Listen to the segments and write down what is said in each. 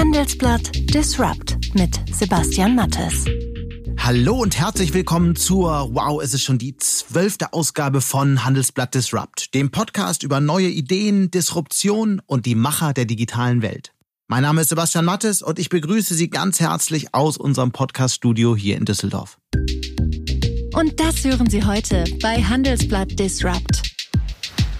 Handelsblatt Disrupt mit Sebastian Mattes. Hallo und herzlich willkommen zur, wow, es ist schon die zwölfte Ausgabe von Handelsblatt Disrupt, dem Podcast über neue Ideen, Disruption und die Macher der digitalen Welt. Mein Name ist Sebastian Mattes und ich begrüße Sie ganz herzlich aus unserem Podcast-Studio hier in Düsseldorf. Und das hören Sie heute bei Handelsblatt Disrupt.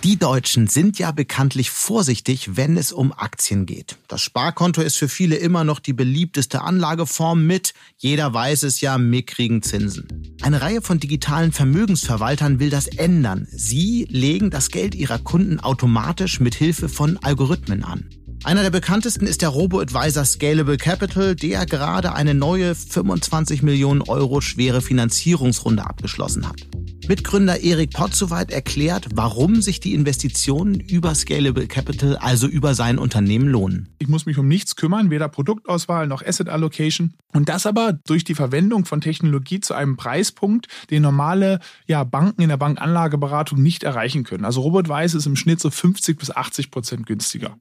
Die Deutschen sind ja bekanntlich vorsichtig, wenn es um Aktien geht. Das Sparkonto ist für viele immer noch die beliebteste Anlageform mit, jeder weiß es ja, mickrigen Zinsen. Eine Reihe von digitalen Vermögensverwaltern will das ändern. Sie legen das Geld ihrer Kunden automatisch mit Hilfe von Algorithmen an. Einer der bekanntesten ist der Robo-Advisor Scalable Capital, der gerade eine neue 25 Millionen Euro schwere Finanzierungsrunde abgeschlossen hat. Mitgründer Erik Potzowait erklärt, warum sich die Investitionen über Scalable Capital, also über sein Unternehmen, lohnen. Ich muss mich um nichts kümmern, weder Produktauswahl noch Asset Allocation. Und das aber durch die Verwendung von Technologie zu einem Preispunkt, den normale ja, Banken in der Bankanlageberatung nicht erreichen können. Also Robot Weiß ist im Schnitt so 50 bis 80 Prozent günstiger.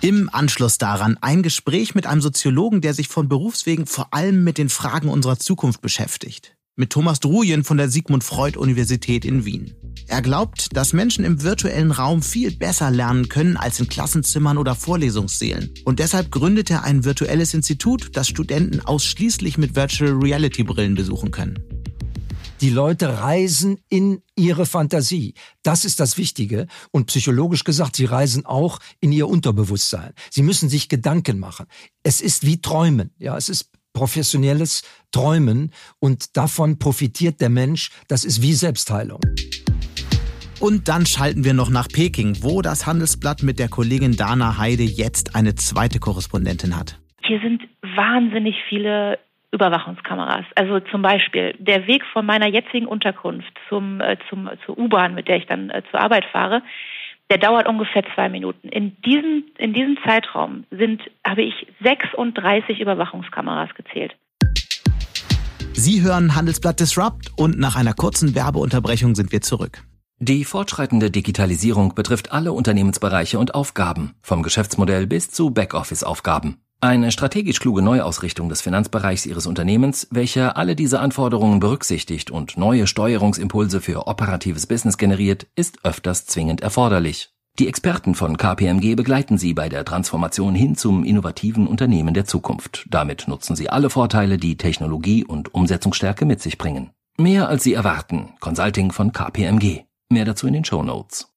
Im Anschluss daran ein Gespräch mit einem Soziologen, der sich von Berufswegen vor allem mit den Fragen unserer Zukunft beschäftigt mit Thomas Drujen von der Sigmund Freud Universität in Wien. Er glaubt, dass Menschen im virtuellen Raum viel besser lernen können als in Klassenzimmern oder Vorlesungssälen. Und deshalb gründet er ein virtuelles Institut, das Studenten ausschließlich mit Virtual Reality Brillen besuchen können. Die Leute reisen in ihre Fantasie. Das ist das Wichtige. Und psychologisch gesagt, sie reisen auch in ihr Unterbewusstsein. Sie müssen sich Gedanken machen. Es ist wie Träumen. Ja, es ist professionelles Träumen und davon profitiert der Mensch. Das ist wie Selbstheilung. Und dann schalten wir noch nach Peking, wo das Handelsblatt mit der Kollegin Dana Heide jetzt eine zweite Korrespondentin hat. Hier sind wahnsinnig viele Überwachungskameras. Also zum Beispiel der Weg von meiner jetzigen Unterkunft zum, äh, zum, zur U-Bahn, mit der ich dann äh, zur Arbeit fahre, der dauert ungefähr zwei Minuten. In diesem, in diesem Zeitraum sind, habe ich 36 Überwachungskameras gezählt. Sie hören Handelsblatt Disrupt und nach einer kurzen Werbeunterbrechung sind wir zurück. Die fortschreitende Digitalisierung betrifft alle Unternehmensbereiche und Aufgaben, vom Geschäftsmodell bis zu Backoffice-Aufgaben. Eine strategisch kluge Neuausrichtung des Finanzbereichs Ihres Unternehmens, welche alle diese Anforderungen berücksichtigt und neue Steuerungsimpulse für operatives Business generiert, ist öfters zwingend erforderlich. Die Experten von KPMG begleiten Sie bei der Transformation hin zum innovativen Unternehmen der Zukunft. Damit nutzen Sie alle Vorteile, die Technologie und Umsetzungsstärke mit sich bringen. Mehr als Sie erwarten. Consulting von KPMG. Mehr dazu in den Show Notes.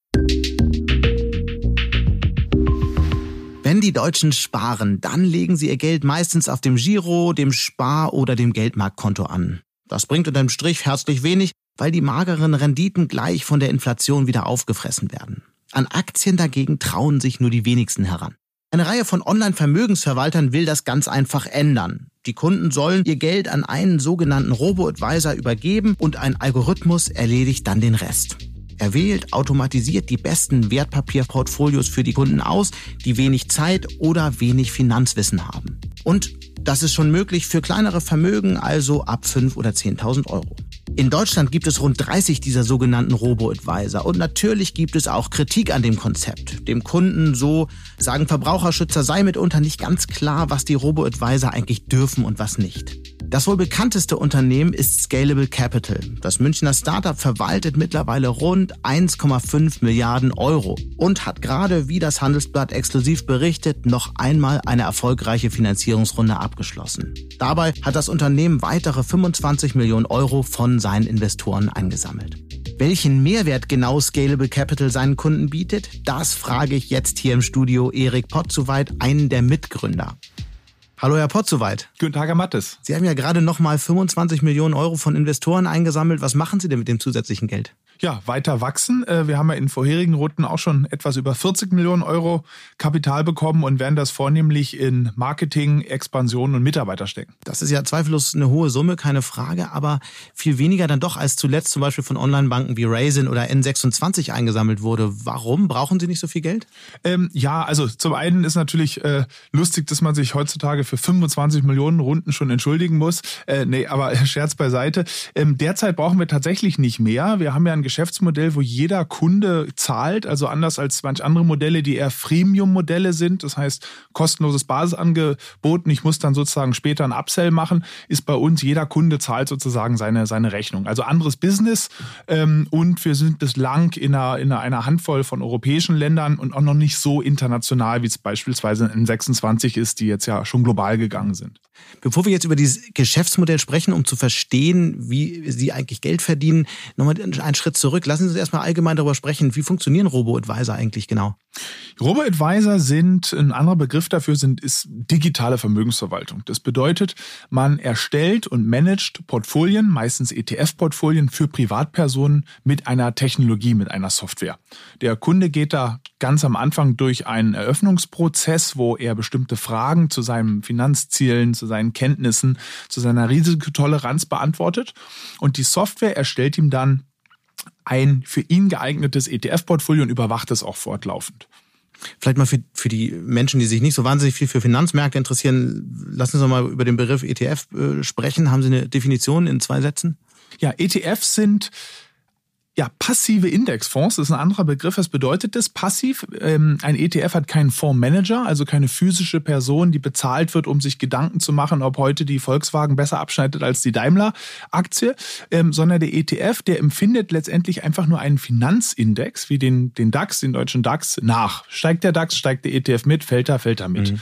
Wenn die Deutschen sparen, dann legen sie ihr Geld meistens auf dem Giro, dem Spar- oder dem Geldmarktkonto an. Das bringt unterm Strich herzlich wenig, weil die mageren Renditen gleich von der Inflation wieder aufgefressen werden. An Aktien dagegen trauen sich nur die wenigsten heran. Eine Reihe von Online-Vermögensverwaltern will das ganz einfach ändern. Die Kunden sollen ihr Geld an einen sogenannten Robo-Advisor übergeben und ein Algorithmus erledigt dann den Rest. Er wählt automatisiert die besten Wertpapierportfolios für die Kunden aus, die wenig Zeit oder wenig Finanzwissen haben. Und das ist schon möglich für kleinere Vermögen, also ab 5 oder 10.000 Euro. In Deutschland gibt es rund 30 dieser sogenannten Robo-Advisor und natürlich gibt es auch Kritik an dem Konzept. Dem Kunden, so sagen Verbraucherschützer, sei mitunter nicht ganz klar, was die Robo-Advisor eigentlich dürfen und was nicht. Das wohl bekannteste Unternehmen ist Scalable Capital. Das Münchner Startup verwaltet mittlerweile rund 1,5 Milliarden Euro und hat gerade, wie das Handelsblatt exklusiv berichtet, noch einmal eine erfolgreiche Finanzierungsrunde abgeschlossen. Dabei hat das Unternehmen weitere 25 Millionen Euro von seinen Investoren eingesammelt. Welchen Mehrwert genau Scalable Capital seinen Kunden bietet, das frage ich jetzt hier im Studio Erik Pottsoweit, einen der Mitgründer. Hallo Herr Pottsoweit. Guten Tag, Herr Mattes. Sie haben ja gerade noch mal 25 Millionen Euro von Investoren eingesammelt. Was machen Sie denn mit dem zusätzlichen Geld? Ja, weiter wachsen. Äh, wir haben ja in vorherigen Runden auch schon etwas über 40 Millionen Euro Kapital bekommen und werden das vornehmlich in Marketing, Expansion und Mitarbeiter stecken. Das ist ja zweifellos eine hohe Summe, keine Frage, aber viel weniger dann doch als zuletzt zum Beispiel von Online-Banken wie Raisin oder N26 eingesammelt wurde. Warum brauchen Sie nicht so viel Geld? Ähm, ja, also zum einen ist natürlich äh, lustig, dass man sich heutzutage für 25 Millionen Runden schon entschuldigen muss. Äh, nee, aber Scherz beiseite. Ähm, derzeit brauchen wir tatsächlich nicht mehr. Wir haben ja ein Geschäftsmodell, wo jeder Kunde zahlt, also anders als manch andere Modelle, die eher Freemium-Modelle sind. Das heißt, kostenloses Basisangebot und ich muss dann sozusagen später ein Upsell machen, ist bei uns jeder Kunde zahlt sozusagen seine, seine Rechnung. Also anderes Business ähm, und wir sind bislang in einer, in einer Handvoll von europäischen Ländern und auch noch nicht so international, wie es beispielsweise in 26 ist, die jetzt ja schon global gegangen sind. Bevor wir jetzt über dieses Geschäftsmodell sprechen, um zu verstehen, wie Sie eigentlich Geld verdienen, nochmal einen Schritt zurück. Lassen Sie uns erstmal allgemein darüber sprechen, wie funktionieren Robo-Advisor eigentlich genau? Robo-Advisor sind, ein anderer Begriff dafür sind, ist digitale Vermögensverwaltung. Das bedeutet, man erstellt und managt Portfolien, meistens ETF-Portfolien für Privatpersonen mit einer Technologie, mit einer Software. Der Kunde geht da ganz am Anfang durch einen Eröffnungsprozess, wo er bestimmte Fragen zu seinen Finanzzielen, zu seinen Kenntnissen, zu seiner Risikotoleranz beantwortet. Und die Software erstellt ihm dann ein für ihn geeignetes ETF-Portfolio und überwacht es auch fortlaufend. Vielleicht mal für, für die Menschen, die sich nicht so wahnsinnig viel für Finanzmärkte interessieren, lassen Sie uns mal über den Begriff ETF äh, sprechen. Haben Sie eine Definition in zwei Sätzen? Ja, ETFs sind ja, passive Indexfonds ist ein anderer Begriff. Was bedeutet das? Passiv. Ähm, ein ETF hat keinen Fondsmanager, also keine physische Person, die bezahlt wird, um sich Gedanken zu machen, ob heute die Volkswagen besser abschneidet als die Daimler-Aktie, ähm, sondern der ETF, der empfindet letztendlich einfach nur einen Finanzindex, wie den, den DAX, den deutschen DAX, nach. Steigt der DAX, steigt der ETF mit, fällt er, fällt er mit. Mhm.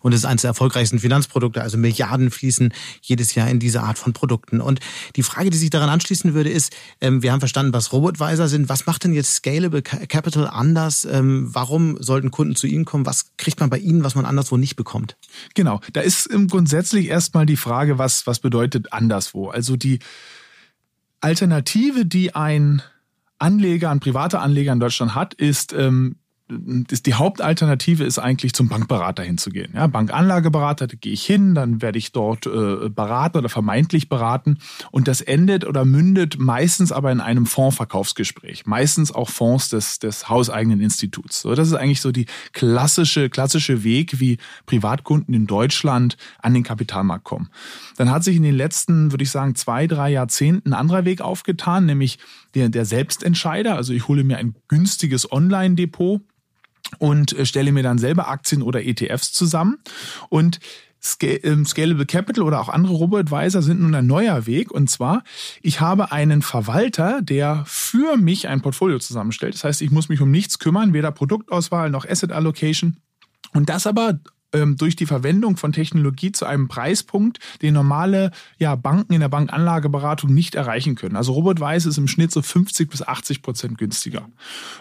Und es ist eines der erfolgreichsten Finanzprodukte, also Milliarden fließen jedes Jahr in diese Art von Produkten. Und die Frage, die sich daran anschließen würde, ist, ähm, wir haben verstanden, was Robotweiser sind. Was macht denn jetzt Scalable Capital anders? Ähm, warum sollten Kunden zu Ihnen kommen? Was kriegt man bei Ihnen, was man anderswo nicht bekommt? Genau, da ist grundsätzlich erstmal die Frage, was, was bedeutet anderswo? Also die Alternative, die ein Anleger, ein privater Anleger in Deutschland hat, ist ähm, die Hauptalternative ist eigentlich zum Bankberater hinzugehen. Ja, Bankanlageberater, da gehe ich hin, dann werde ich dort äh, beraten oder vermeintlich beraten und das endet oder mündet meistens aber in einem Fondsverkaufsgespräch, meistens auch Fonds des, des hauseigenen Instituts. So, das ist eigentlich so die klassische klassische Weg, wie Privatkunden in Deutschland an den Kapitalmarkt kommen. Dann hat sich in den letzten, würde ich sagen, zwei, drei Jahrzehnten ein anderer Weg aufgetan, nämlich der, der Selbstentscheider. Also ich hole mir ein günstiges Online-Depot und äh, stelle mir dann selber Aktien oder ETFs zusammen. Und ähm, Scalable Capital oder auch andere Robo-Advisor sind nun ein neuer Weg. Und zwar, ich habe einen Verwalter, der für mich ein Portfolio zusammenstellt. Das heißt, ich muss mich um nichts kümmern, weder Produktauswahl noch Asset Allocation. Und das aber durch die Verwendung von Technologie zu einem Preispunkt, den normale ja, Banken in der Bankanlageberatung nicht erreichen können. Also Robot Weiß ist im Schnitt so 50 bis 80 Prozent günstiger.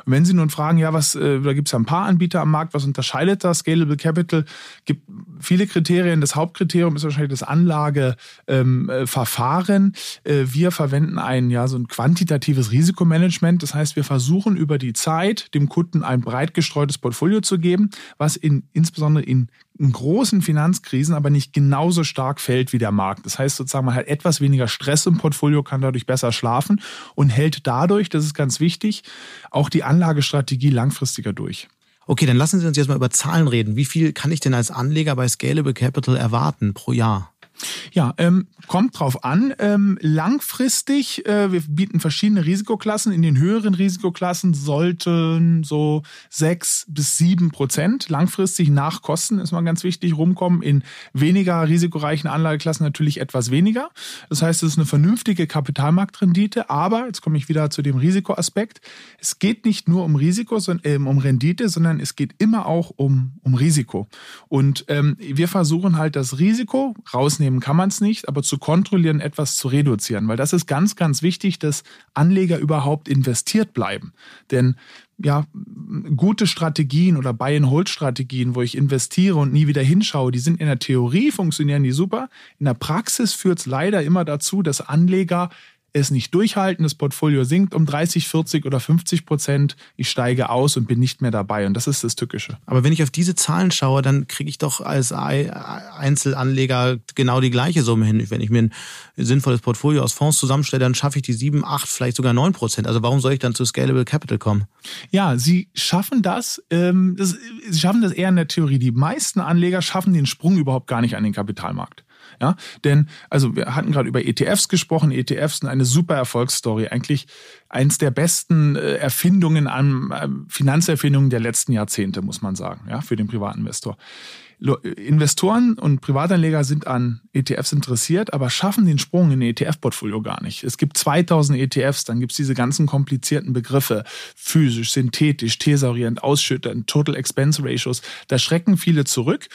Und wenn Sie nun fragen, ja, was, äh, da gibt es ja ein paar Anbieter am Markt, was unterscheidet das? Scalable Capital gibt viele Kriterien. Das Hauptkriterium ist wahrscheinlich das Anlageverfahren. Ähm, äh, wir verwenden ein, ja, so ein quantitatives Risikomanagement. Das heißt, wir versuchen über die Zeit dem Kunden ein breit gestreutes Portfolio zu geben, was in, insbesondere in in großen Finanzkrisen aber nicht genauso stark fällt wie der Markt. Das heißt sozusagen, man hat etwas weniger Stress im Portfolio, kann dadurch besser schlafen und hält dadurch, das ist ganz wichtig, auch die Anlagestrategie langfristiger durch. Okay, dann lassen Sie uns jetzt mal über Zahlen reden. Wie viel kann ich denn als Anleger bei Scalable Capital erwarten pro Jahr? Ja, ähm, kommt drauf an. Ähm, langfristig, äh, wir bieten verschiedene Risikoklassen. In den höheren Risikoklassen sollten so sechs bis sieben Prozent langfristig nach Kosten, ist mal ganz wichtig, rumkommen. In weniger risikoreichen Anlageklassen natürlich etwas weniger. Das heißt, es ist eine vernünftige Kapitalmarktrendite. Aber, jetzt komme ich wieder zu dem Risikoaspekt, es geht nicht nur um Risiko, sondern, äh, um Rendite, sondern es geht immer auch um, um Risiko. Und ähm, wir versuchen halt das Risiko rausnehmen rausnehmen kann man es nicht, aber zu kontrollieren, etwas zu reduzieren. Weil das ist ganz, ganz wichtig, dass Anleger überhaupt investiert bleiben. Denn ja, gute Strategien oder Buy-and-Hold-Strategien, wo ich investiere und nie wieder hinschaue, die sind in der Theorie, funktionieren die super. In der Praxis führt es leider immer dazu, dass Anleger es nicht durchhalten, das Portfolio sinkt um 30, 40 oder 50 Prozent, ich steige aus und bin nicht mehr dabei. Und das ist das Tückische. Aber wenn ich auf diese Zahlen schaue, dann kriege ich doch als Einzelanleger genau die gleiche Summe hin. Wenn ich mir ein sinnvolles Portfolio aus Fonds zusammenstelle, dann schaffe ich die 7, 8, vielleicht sogar 9 Prozent. Also warum soll ich dann zu Scalable Capital kommen? Ja, Sie schaffen das, ähm, das, Sie schaffen das eher in der Theorie. Die meisten Anleger schaffen den Sprung überhaupt gar nicht an den Kapitalmarkt. Ja, denn also wir hatten gerade über ETFs gesprochen. ETFs sind eine super Erfolgsstory, eigentlich eins der besten äh, Erfindungen äh, Finanzerfindungen der letzten Jahrzehnte, muss man sagen, ja, für den Privatinvestor. Investoren und Privatanleger sind an ETFs interessiert, aber schaffen den Sprung in ein ETF-Portfolio gar nicht. Es gibt 2000 ETFs, dann gibt es diese ganzen komplizierten Begriffe, physisch, synthetisch, thesaurierend, ausschütternd, Total Expense Ratios. Da schrecken viele zurück.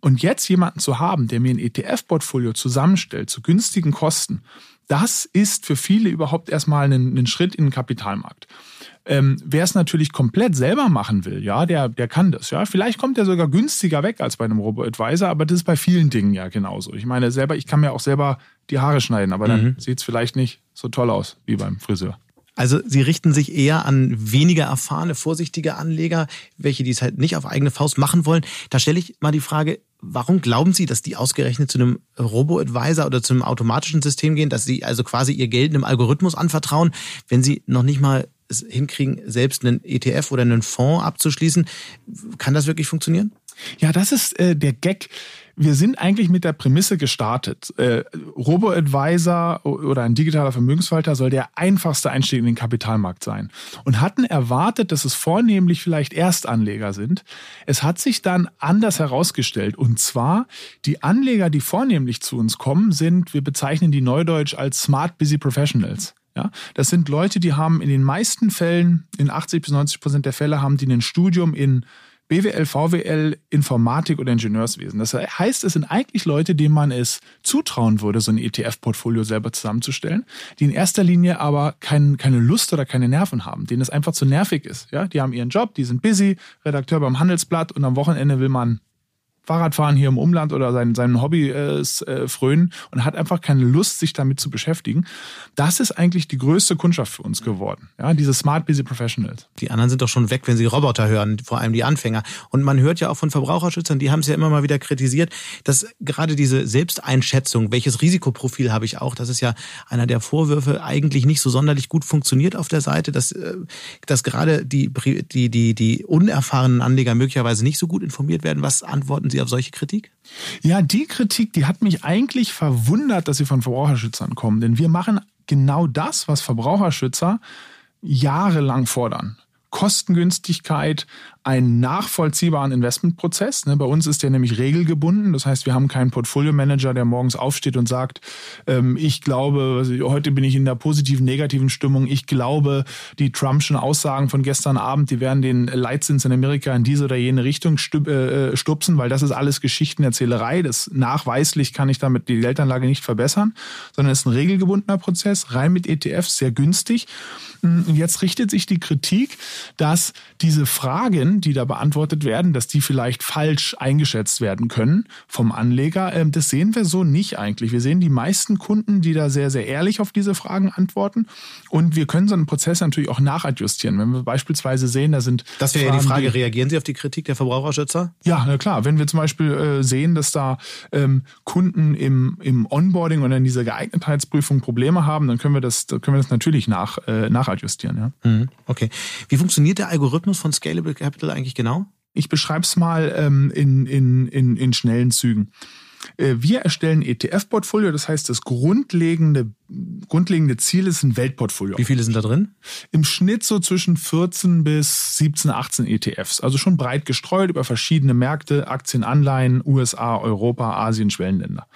Und jetzt jemanden zu haben, der mir ein ETF-Portfolio zusammenstellt zu günstigen Kosten, das ist für viele überhaupt erstmal ein, ein Schritt in den Kapitalmarkt. Ähm, Wer es natürlich komplett selber machen will, ja, der, der kann das. Ja, vielleicht kommt er sogar günstiger weg als bei einem Robo-Advisor, aber das ist bei vielen Dingen ja genauso. Ich meine selber, ich kann mir auch selber die Haare schneiden, aber dann mhm. sieht es vielleicht nicht so toll aus wie beim Friseur. Also Sie richten sich eher an weniger erfahrene, vorsichtige Anleger, welche dies halt nicht auf eigene Faust machen wollen. Da stelle ich mal die Frage, warum glauben Sie, dass die ausgerechnet zu einem Robo-Advisor oder zu einem automatischen System gehen, dass Sie also quasi Ihr Geld einem Algorithmus anvertrauen, wenn Sie noch nicht mal hinkriegen, selbst einen ETF oder einen Fonds abzuschließen. Kann das wirklich funktionieren? Ja, das ist äh, der Gag. Wir sind eigentlich mit der Prämisse gestartet. Äh, Robo-Advisor oder ein digitaler Vermögensverwalter soll der einfachste Einstieg in den Kapitalmarkt sein. Und hatten erwartet, dass es vornehmlich vielleicht Erstanleger sind. Es hat sich dann anders herausgestellt. Und zwar, die Anleger, die vornehmlich zu uns kommen, sind, wir bezeichnen die neudeutsch als Smart Busy Professionals. Ja, das sind Leute, die haben in den meisten Fällen, in 80 bis 90 Prozent der Fälle, haben die ein Studium in BWL, VWL, Informatik oder Ingenieurswesen. Das heißt, es sind eigentlich Leute, denen man es zutrauen würde, so ein ETF-Portfolio selber zusammenzustellen, die in erster Linie aber kein, keine Lust oder keine Nerven haben, denen es einfach zu nervig ist. Ja, die haben ihren Job, die sind busy, Redakteur beim Handelsblatt und am Wochenende will man Fahrradfahren hier im Umland oder sein, seinem Hobby äh, äh, frönen und hat einfach keine Lust, sich damit zu beschäftigen. Das ist eigentlich die größte Kundschaft für uns geworden. Ja, diese Smart Busy Professionals. Die anderen sind doch schon weg, wenn sie Roboter hören, vor allem die Anfänger. Und man hört ja auch von Verbraucherschützern, die haben es ja immer mal wieder kritisiert, dass gerade diese Selbsteinschätzung, welches Risikoprofil habe ich auch, das ist ja einer der Vorwürfe, eigentlich nicht so sonderlich gut funktioniert auf der Seite, dass, äh, dass gerade die, die, die, die unerfahrenen Anleger möglicherweise nicht so gut informiert werden. Was antworten Sie auf solche Kritik? Ja, die Kritik, die hat mich eigentlich verwundert, dass sie von Verbraucherschützern kommen. Denn wir machen genau das, was Verbraucherschützer jahrelang fordern. Kostengünstigkeit, einen nachvollziehbaren Investmentprozess. Ne, bei uns ist der nämlich regelgebunden. Das heißt, wir haben keinen Portfolio-Manager, der morgens aufsteht und sagt, ähm, ich glaube, heute bin ich in der positiven, negativen Stimmung. Ich glaube, die Trumpschen Aussagen von gestern Abend, die werden den Leitzins in Amerika in diese oder jene Richtung äh, stupsen, weil das ist alles Geschichtenerzählerei. Das nachweislich kann ich damit die Geldanlage nicht verbessern, sondern es ist ein regelgebundener Prozess, rein mit ETFs, sehr günstig. Und jetzt richtet sich die Kritik, dass diese Fragen, die da beantwortet werden, dass die vielleicht falsch eingeschätzt werden können vom Anleger. Ähm, das sehen wir so nicht eigentlich. Wir sehen die meisten Kunden, die da sehr, sehr ehrlich auf diese Fragen antworten. Und wir können so einen Prozess natürlich auch nachadjustieren. Wenn wir beispielsweise sehen, da sind. Das wäre ja die Frage, reagieren Sie auf die Kritik der Verbraucherschützer? Ja, na klar. Wenn wir zum Beispiel äh, sehen, dass da ähm, Kunden im, im Onboarding oder in dieser Geeignetheitsprüfung Probleme haben, dann können wir das, können wir das natürlich nach, äh, nach adjustieren. Ja? Mhm, okay. Wie funktioniert der Algorithmus von Scalable Capital eigentlich genau? Ich beschreibe es mal ähm, in, in, in, in schnellen Zügen. Äh, wir erstellen ETF-Portfolio, das heißt, das grundlegende, grundlegende Ziel ist ein Weltportfolio. Wie viele sind da drin? Im Schnitt so zwischen 14 bis 17, 18 ETFs. Also schon breit gestreut über verschiedene Märkte, Aktien, Anleihen, USA, Europa, Asien, Schwellenländer.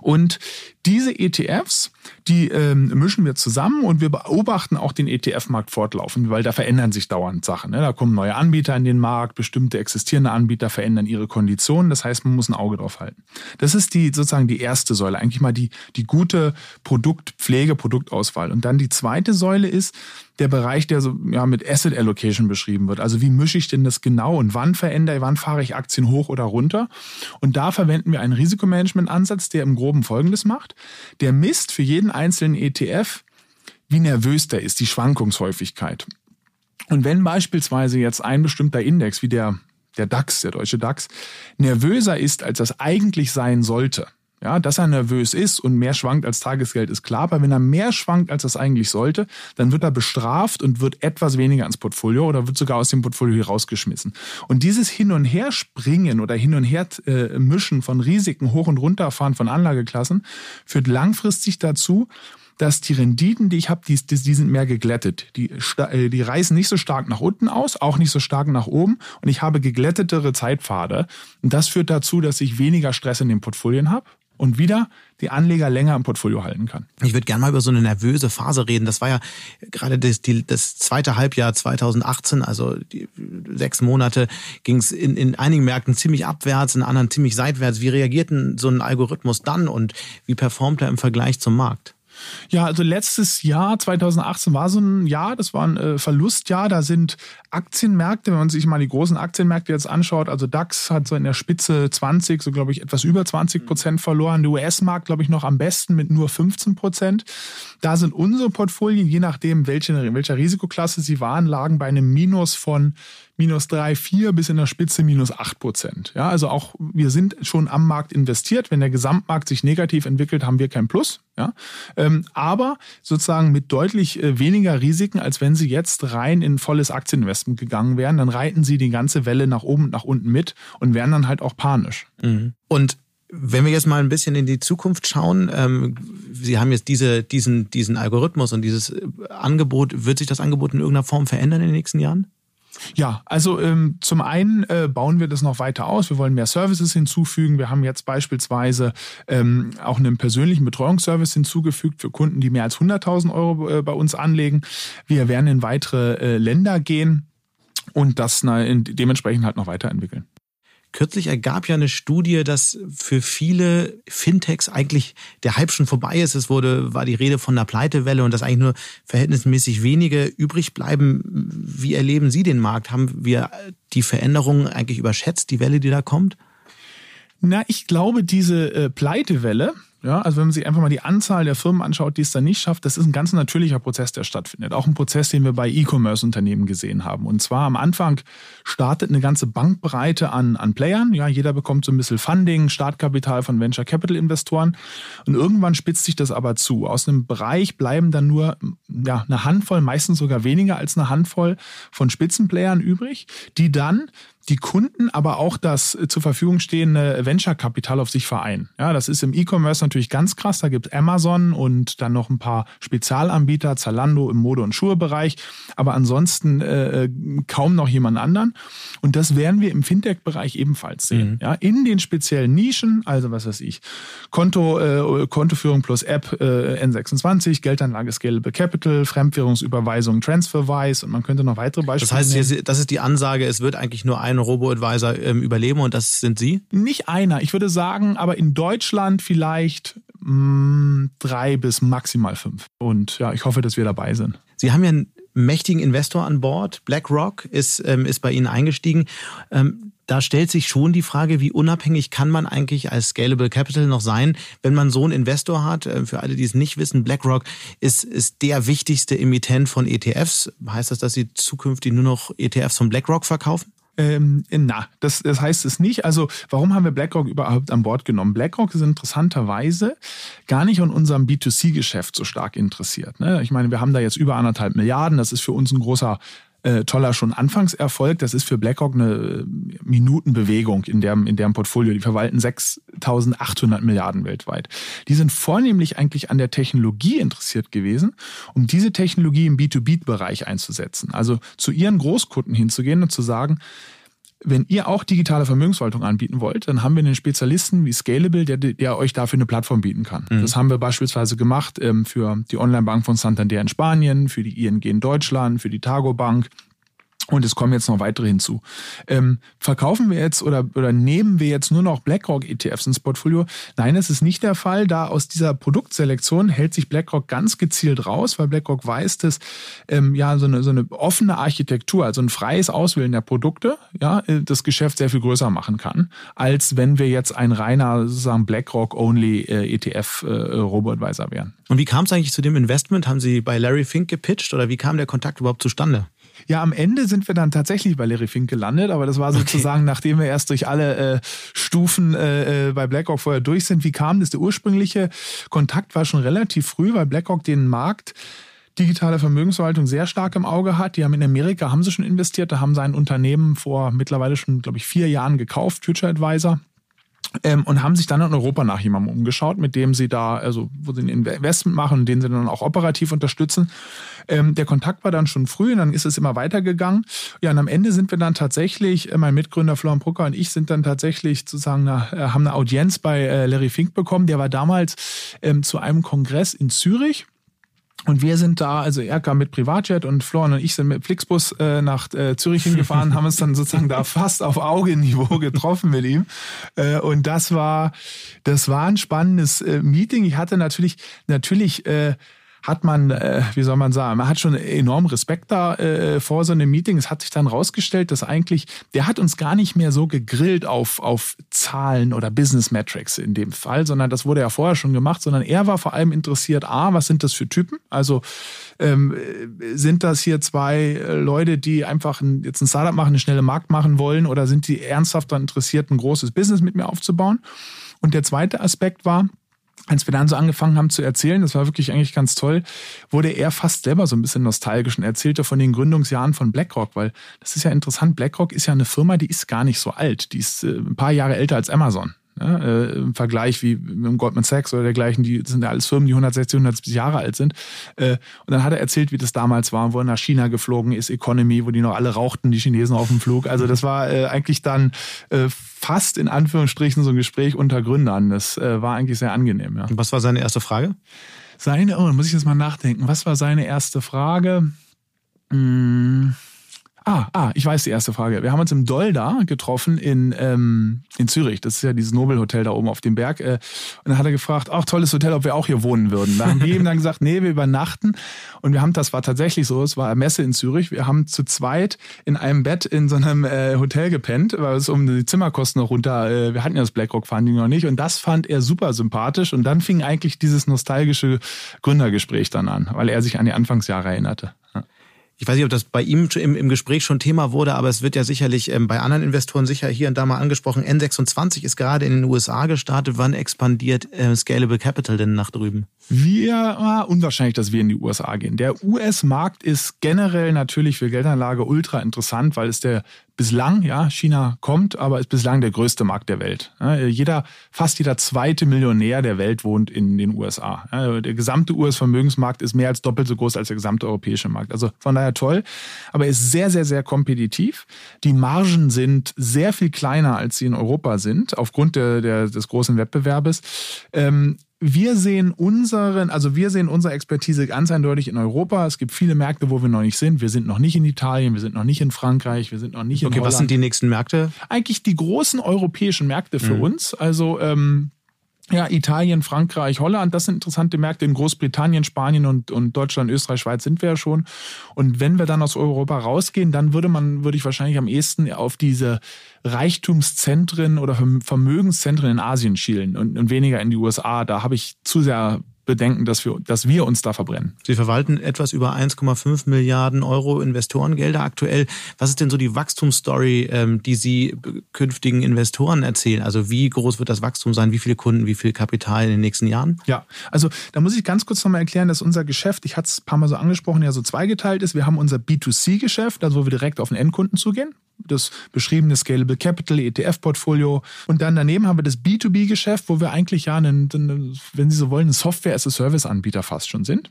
Und diese ETFs, die ähm, mischen wir zusammen und wir beobachten auch den ETF-Markt fortlaufend, weil da verändern sich dauernd Sachen. Ne? Da kommen neue Anbieter in den Markt, bestimmte existierende Anbieter verändern ihre Konditionen. Das heißt, man muss ein Auge drauf halten. Das ist die sozusagen die erste Säule, eigentlich mal die, die gute Produktpflege, Produktauswahl. Und dann die zweite Säule ist, der Bereich, der so ja, mit Asset Allocation beschrieben wird. Also wie mische ich denn das genau und wann verändere, wann fahre ich Aktien hoch oder runter? Und da verwenden wir einen Risikomanagement-Ansatz, der im Groben Folgendes macht. Der misst für jeden einzelnen ETF, wie nervös der ist, die Schwankungshäufigkeit. Und wenn beispielsweise jetzt ein bestimmter Index wie der, der DAX, der deutsche DAX, nervöser ist, als das eigentlich sein sollte, Ja, dass er nervös ist und mehr schwankt als Tagesgeld ist klar, aber wenn er mehr schwankt, als das eigentlich sollte, dann wird er bestraft und wird etwas weniger ins Portfolio oder wird sogar aus dem Portfolio rausgeschmissen. Und dieses Hin- und Herspringen oder Hin- und Her-Mischen äh, von Risiken, hoch und runterfahren von Anlageklassen, führt langfristig dazu, dass die Renditen, die ich habe, die, die, die, sind mehr geglättet. Die, äh, die reißen nicht so stark nach unten aus, auch nicht so stark nach oben. Und ich habe geglättetere Zeitpfade. Und das führt dazu, dass ich weniger Stress in den Portfolien habe und wieder die Anleger länger im Portfolio halten kann. Ich würde gerne mal über so eine nervöse Phase reden. Das war ja gerade das, die, das zweite Halbjahr 2018, also sechs Monate, ging es in, in einigen Märkten ziemlich abwärts, in anderen ziemlich seitwärts. Wie reagierten so ein Algorithmus dann und wie performt er im Vergleich zum Markt? Ja, also letztes Jahr, 2018, war so ein Jahr, das war ein äh, Verlustjahr. Da sind Aktienmärkte, wenn man sich mal die großen Aktienmärkte jetzt anschaut, also DAX hat so in der Spitze 20, so glaube ich etwas über 20 Prozent verloren. Der US-Markt, glaube ich, noch am besten mit nur 15 Prozent. Da sind unsere Portfolien, je nachdem, welche, welcher Risikoklasse sie waren, lagen bei einem Minus von minus drei, vier bis in der Spitze minus acht Prozent. Ja, also auch wir sind schon am Markt investiert. Wenn der Gesamtmarkt sich negativ entwickelt, haben wir kein Plus. Ja, ähm, aber sozusagen mit deutlich äh, weniger Risiken, als wenn Sie jetzt rein in volles Aktieninvestment gegangen wären. Dann reiten Sie die ganze Welle nach oben und nach unten mit und wären dann halt auch panisch. Mhm. Und wenn wir jetzt mal ein bisschen in die Zukunft schauen, ähm, Sie haben jetzt diese, diesen, diesen Algorithmus und dieses äh, Angebot, wird sich das Angebot in irgendeiner Form verändern in den nächsten Jahren? Ja, also ähm, zum einen äh, bauen wir das noch weiter aus. Wir wollen mehr Services hinzufügen. Wir haben jetzt beispielsweise ähm, auch einen persönlichen Betreuungsservice hinzugefügt für Kunden, die mehr als 100.000 Euro äh, bei uns anlegen. Wir werden in weitere äh, Länder gehen und das na, in, dementsprechend halt noch weiterentwickeln. Kürzlich ergab ja eine Studie, dass für viele Fintechs eigentlich der Hype schon vorbei ist. Es wurde, war die Rede von einer Pleitewelle und dass eigentlich nur verhältnismäßig wenige übrig bleiben. Wie erleben Sie den Markt? Haben wir die Veränderungen eigentlich überschätzt, die Welle, die da kommt? Na, ich glaube, diese äh, Pleitewelle, ja, also wenn man sich einfach mal die Anzahl der Firmen anschaut, die es dann nicht schafft, das ist ein ganz natürlicher Prozess, der stattfindet. Auch ein Prozess, den wir bei E-Commerce-Unternehmen gesehen haben. Und zwar am Anfang startet eine ganze Bankbreite an, an Playern. Ja, jeder bekommt so ein bisschen Funding, Startkapital von Venture Capital Investoren. Und irgendwann spitzt sich das aber zu. Aus einem Bereich bleiben dann nur ja, eine Handvoll, meistens sogar weniger als eine Handvoll von Spitzenplayern übrig, die dann die Kunden, aber auch das äh, zur Verfügung stehende Venture-Kapital auf sich vereinen. Ja, das ist im E-Commerce natürlich ganz krass. Da gibt Amazon und dann noch ein paar Spezialanbieter, Zalando im Mode- und Schuhebereich, aber ansonsten äh, kaum noch jemand anderen. Und das werden wir im Fintech-Bereich ebenfalls sehen. Mhm. Ja, in den speziellen Nischen, also was weiß ich, Konto, äh, Kontoführung plus App äh, N26, Geldanlage Scalable Capital, Fremdwährungsüberweisung Transferwise und man könnte noch weitere Beispiele Das heißt, das ist die Ansage, es wird eigentlich nur ein ein Robo-Advisor ähm, überleben und das sind Sie? Nicht einer. Ich würde sagen, aber in Deutschland vielleicht mh, mm, drei bis maximal fünf. Und ja, ich hoffe, dass wir dabei sind. Sie haben ja einen mächtigen Investor an Bord. BlackRock ist, ähm, ist bei Ihnen eingestiegen. Ähm, da stellt sich schon die Frage, wie unabhängig kann man eigentlich als Scalable Capital noch sein, wenn man so einen Investor hat. Äh, für alle, die es nicht wissen, BlackRock ist, ist der wichtigste Emittent von ETFs. Heißt das, dass Sie zukünftig nur noch ETFs von BlackRock verkaufen? Ähm, na, das, das heißt es nicht. Also, warum haben wir BlackRock überhaupt an Bord genommen? BlackRock ist interessanterweise gar nicht an unserem B2C-Geschäft so stark interessiert. Ne? Ich meine, wir haben da jetzt über anderthalb Milliarden. Das ist für uns ein großer äh, toller schon Anfangserfolg. Das ist für BlackRock eine äh, Minutenbewegung in deren, in deren Portfolio. Die verwalten 6.800 Milliarden weltweit. Die sind vornehmlich eigentlich an der Technologie interessiert gewesen, um diese Technologie im B2B-Bereich einzusetzen. Also zu ihren Großkunden hinzugehen und zu sagen, wenn ihr auch digitale Vermögensverwaltung anbieten wollt, dann haben wir einen Spezialisten wie Scalable, der, der euch dafür eine Plattform bieten kann. Mhm. Das haben wir beispielsweise gemacht ähm, für die Online-Bank von Santander in Spanien, für die ING in Deutschland, für die Targo Bank und es kommen jetzt noch weitere hinzu. Ähm, verkaufen wir jetzt oder, oder nehmen wir jetzt nur noch BlackRock ETFs ins Portfolio? Nein, das ist nicht der Fall. Da aus dieser Produktselektion hält sich BlackRock ganz gezielt raus, weil BlackRock weiß, dass ähm, ja so eine, so eine offene Architektur, also ein freies Auswählen der Produkte, ja, äh, das Geschäft sehr viel größer machen kann, als wenn wir jetzt ein reiner BlackRock-only äh, ETF äh, Robo-Advisor wären. Und wie kam es eigentlich zu dem Investment? Haben Sie bei Larry Fink gepitcht oder wie kam der Kontakt überhaupt zustande? Ja, am Ende sind wir dann tatsächlich bei Larry Fink gelandet, aber das war sozusagen, okay. nachdem wir erst durch alle äh, Stufen äh, äh, bei BlackRock vorher durch sind. Wie kam das? Der ursprüngliche Kontakt war schon relativ früh, weil BlackRock den Markt digitale Vermögensverwaltung sehr stark im Auge hat. Die haben in Amerika, haben sie schon investiert, da haben sie ein Unternehmen vor mittlerweile schon, glaube ich, vier Jahren gekauft, Future Advisor. Ähm, und haben sich dann in Europa nach jemandem umgeschaut, mit dem sie da, also wo sie ein Investment machen den sie dann auch operativ unterstützen. Ähm, der Kontakt war dann schon früh und dann ist es immer weitergegangen. Ja, und am Ende sind wir dann tatsächlich, äh, mein Mitgründer Florian Brucker und ich sind dann tatsächlich sozusagen, eine, äh, haben eine Audienz bei äh, Larry Fink bekommen. Der war damals ähm, zu einem Kongress in Zürich und wir sind da, also er kam mit Privatjet und Florian und ich sind mit Flixbus äh, nach äh, Zürich hingefahren, haben uns dann sozusagen da fast auf Augenniveau getroffen mit ihm. Äh, und das war, das war ein spannendes äh, Meeting. Ich hatte natürlich, natürlich äh, hat man, äh, wie soll man sagen, man hat schon enorm Respekt da äh, vor so einem Meeting. Es hat sich dann rausgestellt, dass eigentlich, der hat uns gar nicht mehr so gegrillt auf, auf Zahlen oder Business Metrics in dem Fall, sondern das wurde ja vorher schon gemacht, sondern er war vor allem interessiert, A, was sind das für Typen? Also ähm, sind das hier zwei äh, Leute, die einfach ein, jetzt ein Startup machen, eine schnelle Markt machen wollen oder sind die ernsthaft daran interessiert, ein großes Business mit mir aufzubauen? Und der zweite Aspekt war, als wir dann so angefangen haben zu erzählen, das war wirklich eigentlich ganz toll, wurde er fast selber so ein bisschen nostalgisch und erzählte von den Gründungsjahren von BlackRock, weil das ist ja interessant. BlackRock ist ja eine Firma, die ist gar nicht so alt. Die ist äh, ein paar Jahre älter als Amazon. Ja, äh, Im Vergleich wie mit Goldman Sachs oder dergleichen, die sind ja alles Firmen, die 160, 170 Jahre alt sind. Äh, und dann hat er erzählt, wie das damals war, wo er nach China geflogen ist, Economy, wo die noch alle rauchten, die Chinesen auf dem Flug. Also das war äh, eigentlich dann äh, fast in Anführungsstrichen so ein Gespräch unter Gründern. Das äh, war eigentlich sehr angenehm. Ja. Was war seine erste Frage? Seine, oh, muss ich jetzt mal nachdenken. Was war seine erste Frage? Hm. Ah, ah, ich weiß die erste Frage. Wir haben uns im Dolda getroffen in, ähm, in Zürich. Das ist ja dieses Nobelhotel da oben auf dem Berg. Äh, und dann hat er gefragt, ach, tolles Hotel, ob wir auch hier wohnen würden. Da haben wir ihm dann gesagt, nee, wir übernachten. Und wir haben, das war tatsächlich so, es war eine Messe in Zürich. Wir haben zu zweit in einem Bett in so einem äh, Hotel gepennt, weil es um die Zimmerkosten noch runter, äh, wir hatten ja das BlackRock-Funding noch nicht. Und das fand er super sympathisch. Und dann fing eigentlich dieses nostalgische Gründergespräch dann an, weil er sich an die Anfangsjahre erinnerte. Ja ich weiß nicht, ob das bei ihm im, im Gespräch schon Thema wurde, aber es wird ja sicherlich ähm, bei anderen Investoren sicher hier und da mal angesprochen. N26 ist gerade in den USA gestartet. Wann expandiert äh, Scalable Capital denn nach drüben? Wir, ah, unwahrscheinlich, dass wir in die USA gehen. Der US-Markt ist generell natürlich für Geldanlage ultra interessant, weil es der bislang, ja, China kommt, aber ist bislang der größte Markt der Welt. jeder, fast jeder zweite Millionär der Welt wohnt in den USA. der gesamte US-Vermögensmarkt ist mehr als doppelt so groß als der gesamte europäische Markt. Also von daher toll, aber ist sehr, sehr, sehr kompetitiv. Die Margen sind sehr viel kleiner, als sie in Europa sind, aufgrund der, der des großen Wettbewerbes. Ähm, wir sehen unseren, also wir sehen unsere Expertise ganz eindeutig in Europa. Es gibt viele Märkte, wo wir noch nicht sind. Wir sind noch nicht in Italien, wir sind noch nicht in Frankreich, wir sind noch nicht in Okay, Holland. was sind die nächsten Märkte? Eigentlich die großen europäischen Märkte für mhm. uns. Also ähm, ja, Italien, Frankreich, Holland, das sind interessante Märkte. In Großbritannien, Spanien und, und Deutschland, Österreich, Schweiz sind wir ja schon. Und wenn wir dann aus Europa rausgehen, dann würde man, würde ich wahrscheinlich am ehesten auf diese Reichtumszentren oder Vermögenszentren in Asien schielen und, und weniger in die USA. Da habe ich zu sehr bedenken, dass wir, dass wir uns da verbrennen. Sie verwalten etwas über 1,5 Milliarden Euro Investorengelder aktuell. Was ist denn so die Wachstumsstory, ähm, die Sie künftigen Investoren erzählen? Also wie groß wird das Wachstum sein? Wie viele Kunden, wie viel Kapital in den nächsten Jahren? Ja, also da muss ich ganz kurz nochmal erklären, dass unser Geschäft, ich hatte es ein paar Mal so angesprochen, ja so zweigeteilt ist. Wir haben unser B2C-Geschäft, also wo wir direkt auf den Endkunden zugehen das beschriebene Scalable Capital, ETF-Portfolio. Und dann daneben haben wir das B2B-Geschäft, wo wir eigentlich ja, einen, wenn Sie so wollen, ein Software-as-a-Service-Anbieter fast schon sind.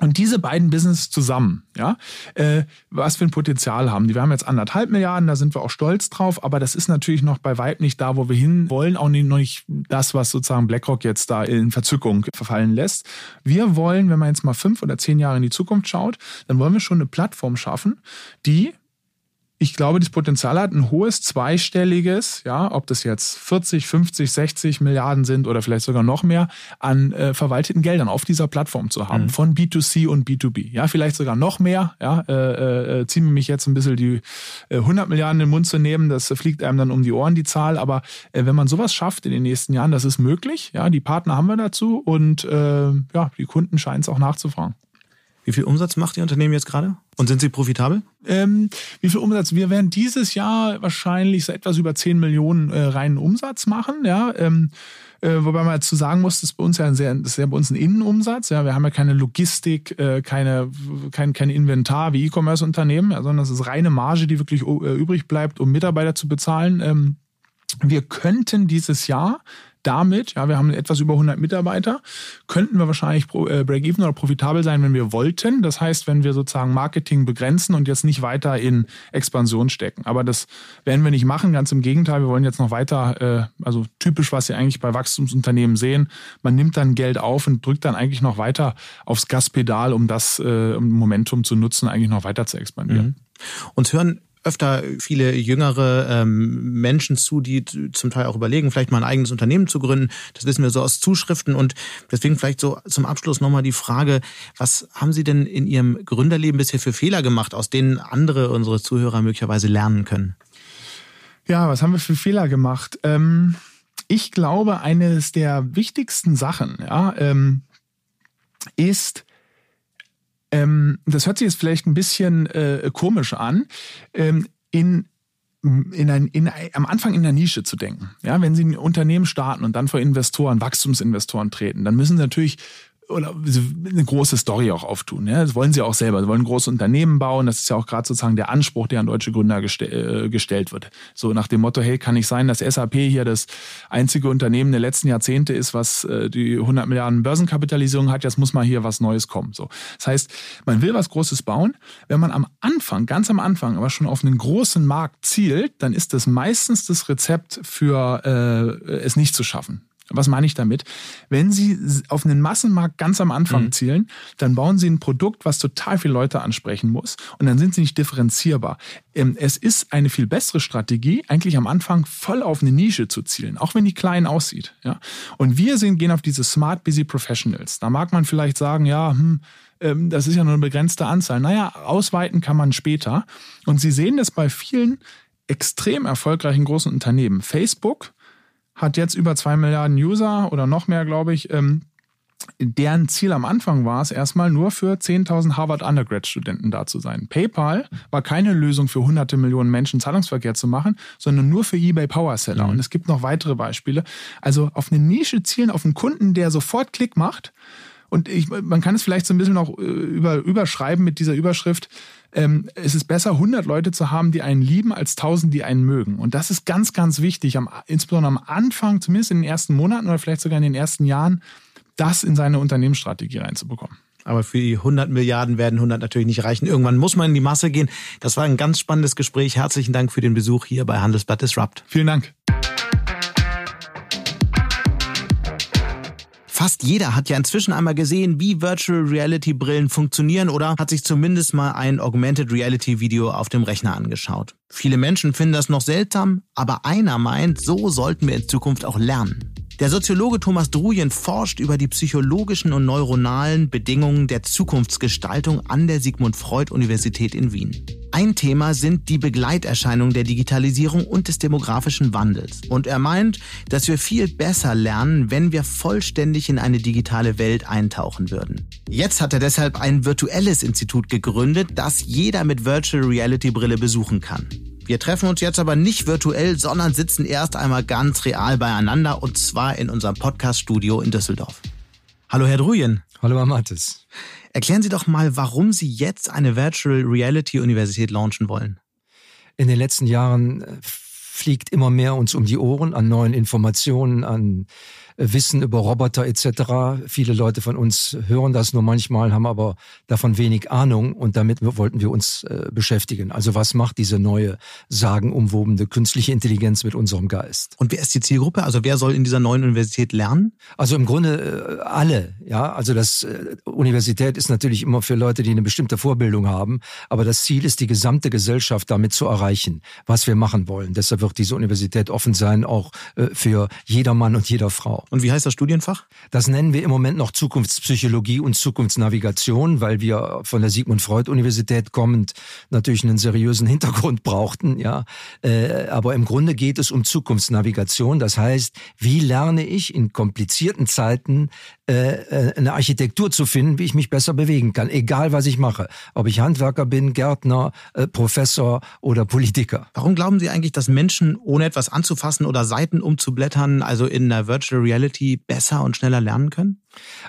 Und diese beiden Business zusammen, ja, äh, was für ein Potenzial haben die? Wir haben jetzt anderthalb Milliarden, da sind wir auch stolz drauf, aber das ist natürlich noch bei weitem nicht da, wo wir hin wollen, auch nicht, noch nicht das, was sozusagen BlackRock jetzt da in Verzückung verfallen lässt. Wir wollen, wenn man jetzt mal fünf oder zehn Jahre in die Zukunft schaut, dann wollen wir schon eine Plattform schaffen, die ich glaube, das Potenzial hat ein hohes zweistelliges, ja, ob das jetzt 40, 50, 60 Milliarden sind oder vielleicht sogar noch mehr, an äh, verwalteten Geldern auf dieser Plattform zu haben, mhm. von B2C und B2B. Ja, vielleicht sogar noch mehr. Ja, äh, äh, ziehen wir mich jetzt ein bisschen die äh, 100 Milliarden in den Mund zu nehmen, das fliegt einem dann um die Ohren, die Zahl. Aber äh, wenn man sowas schafft in den nächsten Jahren, das ist möglich. Ja, die Partner haben wir dazu und äh, ja, die Kunden scheinen es auch nachzufragen. Wie viel Umsatz macht Ihr Unternehmen jetzt gerade? Und sind Sie profitabel? Ähm, wie viel Umsatz? Wir werden dieses Jahr wahrscheinlich so etwas über 10 Millionen äh, reinen Umsatz machen. Ja, ähm, äh, wobei man dazu sagen muss, das ist bei uns ja ein sehr, das ist ja bei uns ein Innenumsatz. Ja, wir haben ja keine Logistik, äh, keine, kein, kein Inventar wie E-Commerce-Unternehmen, ja, sondern es ist reine Marge, die wirklich äh, übrig bleibt, um Mitarbeiter zu bezahlen. Ähm, wir könnten dieses Jahr damit, ja, wir haben etwas über 100 Mitarbeiter, könnten wir wahrscheinlich äh, break-even oder profitabel sein, wenn wir wollten. Das heißt, wenn wir sozusagen Marketing begrenzen und jetzt nicht weiter in Expansion stecken. Aber das werden wir nicht machen, ganz im Gegenteil. Wir wollen jetzt noch weiter, äh, also typisch, was Sie eigentlich bei Wachstumsunternehmen sehen, man nimmt dann Geld auf und drückt dann eigentlich noch weiter aufs Gaspedal, um das äh, Momentum zu nutzen, eigentlich noch weiter zu expandieren. Mhm. Uns hören öfter viele jüngere ähm, Menschen zu, die zum Teil auch überlegen, vielleicht mal ein eigenes Unternehmen zu gründen. Das wissen wir so aus Zuschriften. Und deswegen vielleicht so zum Abschluss nochmal die Frage, was haben Sie denn in Ihrem Gründerleben bisher für Fehler gemacht, aus denen andere unsere Zuhörer möglicherweise lernen können? Ja, was haben wir für Fehler gemacht? Ähm, ich glaube, eines der wichtigsten Sachen ja, ähm, ist, ähm, das hört sich jetzt vielleicht ein bisschen äh, komisch an, ähm, in in ein, in, am Anfang in der Nische zu denken. Ja, wenn Sie ein Unternehmen starten und dann vor Investoren, Wachstumsinvestoren treten, dann müssen Sie natürlich oder eine große Story auch auftun. Ja? Das wollen sie auch selber. Sie wollen ein großes Unternehmen bauen. Das ist ja auch gerade sozusagen der Anspruch, der an deutsche Gründer gestell, äh, gestellt wird. So nach dem Motto, hey, kann nicht sein, dass SAP hier das einzige Unternehmen der letzten Jahrzehnte ist, was äh, die 100 Milliarden Börsenkapitalisierung hat. Jetzt muss mal hier was Neues kommen. So, Das heißt, man will was Großes bauen. Wenn man am Anfang, ganz am Anfang, aber schon auf einen großen Markt zielt, dann ist das meistens das Rezept für äh, es nicht zu schaffen. Was meine ich damit? Wenn Sie auf einen Massenmarkt ganz am Anfang mhm. zielen, dann bauen Sie ein Produkt, was total viele Leute ansprechen muss und dann sind Sie nicht differenzierbar. Ähm, es ist eine viel bessere Strategie, eigentlich am Anfang voll auf eine Nische zu zielen, auch wenn die klein aussieht. Ja? Und wir gehen auf diese Smart Busy Professionals. Da mag man vielleicht sagen, ja, hm, ähm, das ist ja nur eine begrenzte Anzahl. Naja, ausweiten kann man später. Und Sie sehen das bei vielen extrem erfolgreichen großen Unternehmen. Facebook hat jetzt über zwei Milliarden User oder noch mehr, glaube ich. Ähm, deren Ziel am Anfang war es erstmal nur für 10.000 Harvard Undergrad Studenten da zu sein. PayPal war keine Lösung für hunderte Millionen Menschen Zahlungsverkehr zu machen, sondern nur für eBay Power Seller. Mhm. Und es gibt noch weitere Beispiele. Also auf eine Nische zielen, auf einen Kunden, der sofort Klick macht. Und ich, man kann es vielleicht so ein bisschen noch äh, über, überschreiben mit dieser Überschrift ähm, es ist besser, 100 Leute zu haben, die einen lieben, als 1000, die einen mögen. Und das ist ganz, ganz wichtig, am, insbesondere am Anfang, zumindest in den ersten Monaten oder vielleicht sogar in den ersten Jahren, das in seine Unternehmensstrategie reinzubekommen. Aber für die 100 Milliarden werden 100 natürlich nicht reichen. Irgendwann muss man in die Masse gehen. Das war ein ganz spannendes Gespräch. Herzlichen Dank für den Besuch hier bei Handelsblatt Disrupt. Vielen Dank. Fast jeder hat ja inzwischen einmal gesehen, wie Virtual Reality Brillen funktionieren oder hat sich zumindest mal ein Augmented Reality Video auf dem Rechner angeschaut. Viele Menschen finden das noch seltsam, aber einer meint, so sollten wir in Zukunft auch lernen. Der Soziologe Thomas Drujen forscht über die psychologischen und neuronalen Bedingungen der Zukunftsgestaltung an der Sigmund Freud Universität in Wien. Ein Thema sind die Begleiterscheinungen der Digitalisierung und des demografischen Wandels. Und er meint, dass wir viel besser lernen, wenn wir vollständig in eine digitale Welt eintauchen würden. Jetzt hat er deshalb ein virtuelles Institut gegründet, das jeder mit Virtual Reality Brille besuchen kann. Wir treffen uns jetzt aber nicht virtuell, sondern sitzen erst einmal ganz real beieinander und zwar in unserem Podcast-Studio in Düsseldorf. Hallo, Herr Drujen. Hallo, Herr Mattes. Erklären Sie doch mal, warum Sie jetzt eine Virtual Reality Universität launchen wollen. In den letzten Jahren äh, fliegt immer mehr uns um die Ohren an neuen Informationen, an Wissen über Roboter etc. Viele Leute von uns hören das nur manchmal, haben aber davon wenig Ahnung und damit wollten wir uns äh, beschäftigen. Also was macht diese neue sagenumwobene künstliche Intelligenz mit unserem Geist? Und wer ist die Zielgruppe? Also wer soll in dieser neuen Universität lernen? Also im Grunde äh, alle, ja. Also das äh, Universität ist natürlich immer für Leute, die eine bestimmte Vorbildung haben, aber das Ziel ist, die gesamte Gesellschaft damit zu erreichen, was wir machen wollen. Deshalb wird diese Universität offen sein, auch äh, für jeder Mann und jeder Frau. Und wie heißt das Studienfach? Das nennen wir im Moment noch Zukunftspsychologie und Zukunftsnavigation, weil wir von der Sigmund Freud Universität kommend natürlich einen seriösen Hintergrund brauchten, ja. Äh, aber im Grunde geht es um Zukunftsnavigation. Das heißt, wie lerne ich in komplizierten Zeiten äh, äh, eine Architektur zu finden, wie ich mich besser bewegen kann, egal was ich mache. Ob ich Handwerker bin, Gärtner, Professor oder Politiker. Warum glauben Sie eigentlich, dass Menschen ohne etwas anzufassen oder Seiten umzublättern, also in der Virtual Reality besser und schneller lernen können?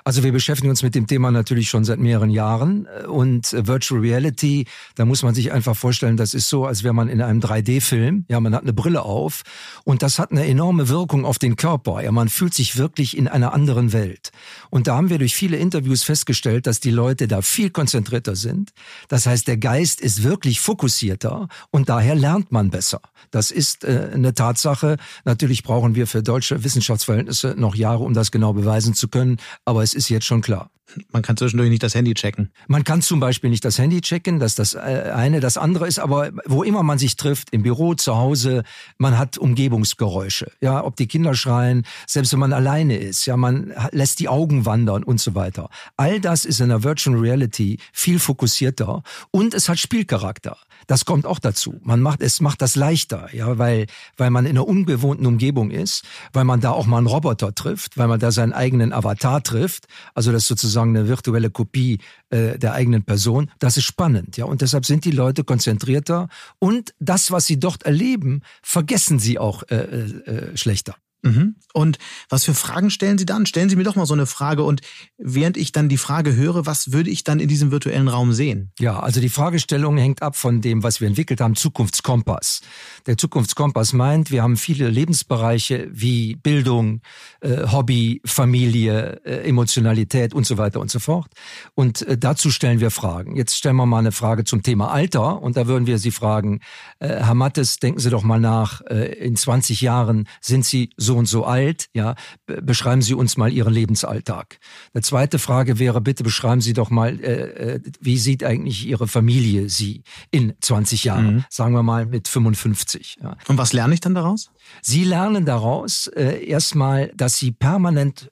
Also wir beschäftigen uns mit dem Thema natürlich schon seit mehreren Jahren und Virtual Reality, da muss man sich einfach vorstellen, das ist so, als wäre man in einem 3D-Film, ja, man hat eine Brille auf und das hat eine enorme Wirkung auf den Körper, ja, man fühlt sich wirklich in einer anderen Welt. Und da haben wir durch viele Interviews festgestellt, dass die Leute da viel konzentrierter sind. Das heißt, der Geist ist wirklich fokussierter und daher lernt man besser. Das ist äh, eine Tatsache. Natürlich brauchen wir für deutsche Wissenschaftsverhältnisse noch Jahre, um das genau beweisen zu können aber es ist jetzt schon klar. Man kann zwischendurch nicht das Handy checken. Man kann zum Beispiel nicht das Handy checken, das das äh, eine. Das andere ist aber, wo immer man sich trifft, im Büro, zu Hause, man hat Umgebungsgeräusche. Ja, ob die Kinder schreien, selbst wenn man alleine ist, ja, man lässt die Augen wandern und so weiter. All das ist in der Virtual Reality viel fokussierter und es hat Spielcharakter. Das kommt auch dazu. Man macht, es macht das leichter, ja, weil, weil man in einer unbewohnten Umgebung ist, weil man da auch mal einen Roboter trifft, weil man da seinen eigenen Avatar trifft. Also das ist sozusagen eine virtuelle Kopie äh, der eigenen Person. Das ist spannend, ja. Und deshalb sind die Leute konzentrierter und das, was sie dort erleben, vergessen sie auch äh, äh, äh schlechter. Mhm. Und was für Fragen stellen Sie dann? Stellen Sie mir doch mal so eine Frage und während ich dann die Frage höre, was würde ich dann in diesem virtuellen Raum sehen? Ja, also die Fragestellung hängt ab von dem, was wir entwickelt haben, Zukunftskompass. Der Zukunftskompass meint, wir haben viele Lebensbereiche wie Bildung, äh, Hobby, Familie, äh, Emotionalität und so weiter und so fort. Und äh, dazu stellen wir Fragen. Jetzt stellen wir mal eine Frage zum Thema Alter und da würden wir Sie fragen, äh, Herr Mattes, denken Sie doch mal nach, äh, in 20 Jahren sind Sie so so und so alt, ja, beschreiben Sie uns mal Ihren Lebensalltag. Eine zweite Frage wäre, bitte beschreiben Sie doch mal, äh, äh wie sieht eigentlich Ihre Familie Sie in 20 Jahren, mhm. sagen wir mal mit 55. Ja. Und was lerne ich dann daraus? Sie lernen daraus äh, erstmal, dass Sie permanent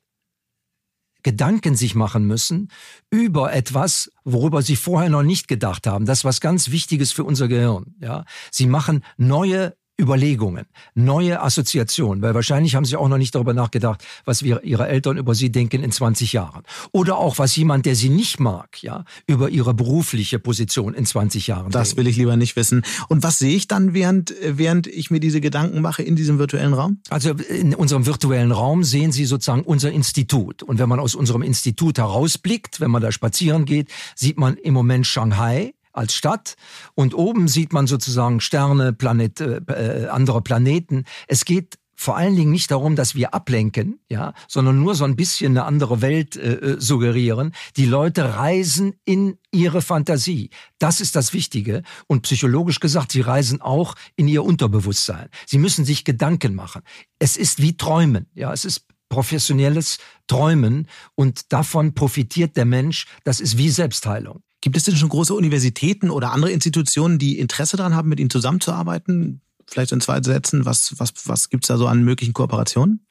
Gedanken sich machen müssen über etwas, worüber sie vorher noch nicht gedacht haben. Das ist was ganz Wichtiges für unser Gehirn. Ja, sie machen neue Überlegungen, neue Assoziationen, weil wahrscheinlich haben sie auch noch nicht darüber nachgedacht, was wir, ihre Eltern über sie denken in 20 Jahren. Oder auch, was jemand, der sie nicht mag, ja, über ihre berufliche Position in 20 Jahren Das denkt. will ich lieber nicht wissen. Und was sehe ich dann, während, während ich mir diese Gedanken mache in diesem virtuellen Raum? Also in unserem virtuellen Raum sehen Sie sozusagen unser Institut. Und wenn man aus unserem Institut herausblickt, wenn man da spazieren geht, sieht man im Moment Shanghai als Stadt und oben sieht man sozusagen Sterne, Planet, äh, äh, andere Planeten. Es geht vor allen Dingen nicht darum, dass wir ablenken, ja, sondern nur so ein bisschen eine andere Welt äh, äh, suggerieren. Die Leute reisen in ihre Fantasie. Das ist das Wichtige. Und psychologisch gesagt, sie reisen auch in ihr Unterbewusstsein. Sie müssen sich Gedanken machen. Es ist wie Träumen, ja, es ist professionelles Träumen und davon profitiert der Mensch. Das ist wie Selbstheilung. Gibt es denn schon große Universitäten oder andere Institutionen, die Interesse daran haben, mit Ihnen zusammenzuarbeiten? Vielleicht in zwei Sätzen, was, was, was gibt es da so an möglichen Kooperationen?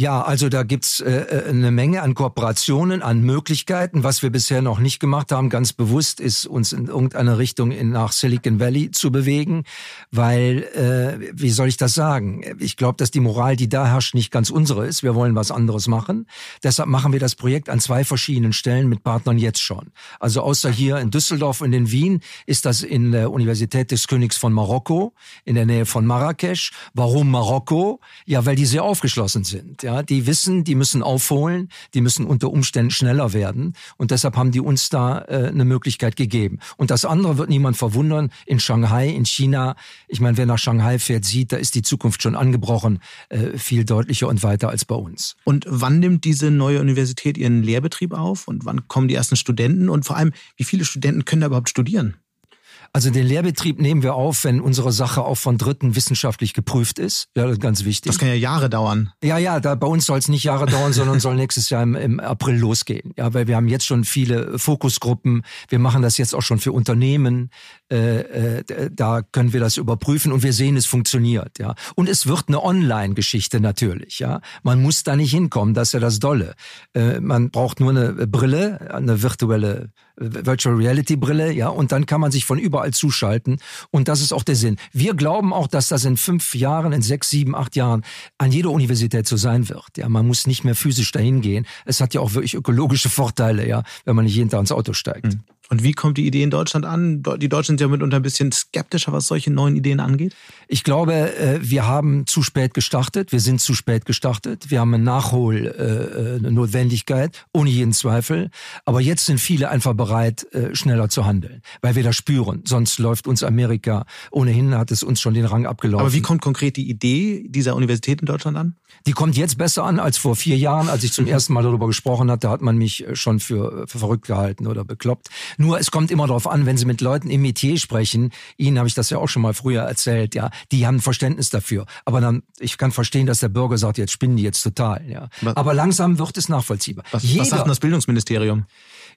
Ja, also da gibt's äh, äh, eine Menge an Kooperationen, an Möglichkeiten. Was wir bisher noch nicht gemacht haben, ganz bewusst, ist uns in irgendeine Richtung in, nach Silicon Valley zu bewegen, weil, äh, wie soll ich das sagen? Ich glaube, dass die Moral, die da herrscht, nicht ganz unsere ist. Wir wollen was anderes machen. Deshalb machen wir das Projekt an zwei verschiedenen Stellen mit Partnern jetzt schon. Also außer hier in Düsseldorf und in Wien ist das in der Universität des Königs von Marokko, in der Nähe von Marrakesch. Warum Marokko? Ja, weil die sehr aufgeschlossen sind. Ja, die wissen, die müssen aufholen, die müssen unter Umständen schneller werden und deshalb haben die uns da äh, eine Möglichkeit gegeben. Und das andere wird niemand verwundern. In Shanghai, in China, ich meine, wer nach Shanghai fährt, sieht, da ist die Zukunft schon angebrochen, äh, viel deutlicher und weiter als bei uns. Und wann nimmt diese neue Universität ihren Lehrbetrieb auf und wann kommen die ersten Studenten und vor allem, wie viele Studenten können da überhaupt studieren? Also den Lehrbetrieb nehmen wir auf, wenn unsere Sache auch von Dritten wissenschaftlich geprüft ist. Ja, das ist ganz wichtig. Das kann ja Jahre dauern. Ja, ja, da, bei uns soll es nicht Jahre dauern, sondern soll nächstes Jahr im, im April losgehen. Ja, weil wir haben jetzt schon viele Fokusgruppen. Wir machen das jetzt auch schon für Unternehmen. Äh, äh, da können wir das überprüfen und wir sehen, es funktioniert. Ja, und es wird eine Online-Geschichte natürlich. Ja, man muss da nicht hinkommen. Das ist ja das Dolle. Äh, man braucht nur eine Brille, eine virtuelle Virtual Reality Brille, ja, und dann kann man sich von überall zuschalten. Und das ist auch der Sinn. Wir glauben auch, dass das in fünf Jahren, in sechs, sieben, acht Jahren an jeder Universität so sein wird. Ja, man muss nicht mehr physisch dahin gehen. Es hat ja auch wirklich ökologische Vorteile, ja, wenn man nicht jeden Tag ins Auto steigt. Mhm. Und wie kommt die Idee in Deutschland an? Die Deutschen sind ja mitunter ein bisschen skeptischer, was solche neuen Ideen angeht. Ich glaube, äh, wir haben zu spät gestartet. Wir sind zu spät gestartet. Wir haben eine Nachholnotwendigkeit, äh, ohne jeden Zweifel. Aber jetzt sind viele einfach bereit, äh, schneller zu handeln, weil wir das spüren. Sonst läuft uns Amerika, ohnehin hat es uns schon den Rang abgelaufen. Aber wie kommt konkret die Idee dieser Universität in Deutschland an? Die kommt jetzt besser an als vor vier Jahren, als ich zum ersten Mal darüber gesprochen hatte, hat man mich schon für, für verrückt gehalten oder bekloppt. Nur es kommt immer darauf an, wenn Sie mit Leuten im Metier sprechen, Ihnen habe ich das ja auch schon mal früher erzählt, ja, die haben Verständnis dafür. Aber dann, ich kann verstehen, dass der Bürger sagt, jetzt spinnen die jetzt total, ja. Was, Aber langsam wird es nachvollziehbar. Was, Jeder, was sagt denn das Bildungsministerium?